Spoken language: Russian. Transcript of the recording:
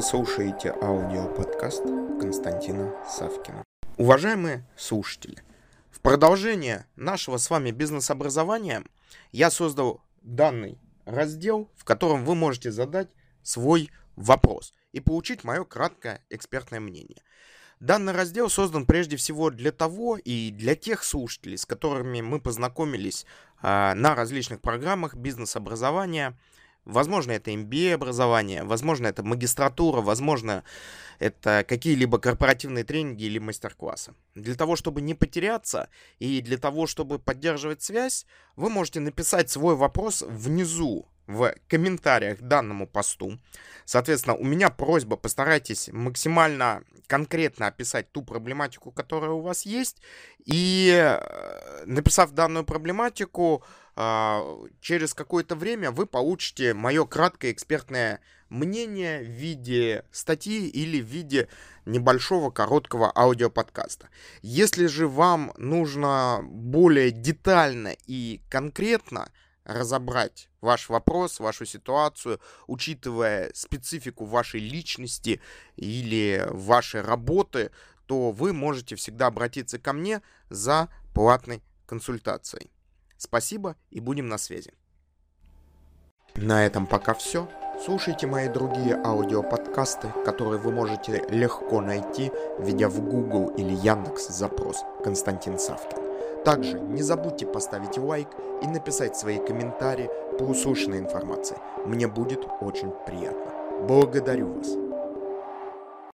Вы слушаете аудиоподкаст Константина Савкина. Уважаемые слушатели, в продолжение нашего с вами бизнес-образования я создал данный раздел, в котором вы можете задать свой вопрос и получить мое краткое экспертное мнение. Данный раздел создан прежде всего для того и для тех слушателей, с которыми мы познакомились э, на различных программах бизнес-образования. Возможно, это MBA образование, возможно, это магистратура, возможно, это какие-либо корпоративные тренинги или мастер-классы. Для того, чтобы не потеряться и для того, чтобы поддерживать связь, вы можете написать свой вопрос внизу в комментариях к данному посту. Соответственно, у меня просьба, постарайтесь максимально конкретно описать ту проблематику, которая у вас есть, и э, написав данную проблематику, а, через какое-то время вы получите мое краткое экспертное мнение в виде статьи или в виде небольшого короткого аудиоподкаста. Если же вам нужно более детально и конкретно разобрать ваш вопрос, вашу ситуацию, учитывая специфику вашей личности или вашей работы, то вы можете всегда обратиться ко мне за платной консультацией. Спасибо и будем на связи. На этом пока все. Слушайте мои другие аудиоподкасты, которые вы можете легко найти, введя в Google или Яндекс запрос «Константин Савкин». Также не забудьте поставить лайк и написать свои комментарии по услышанной информации. Мне будет очень приятно. Благодарю вас.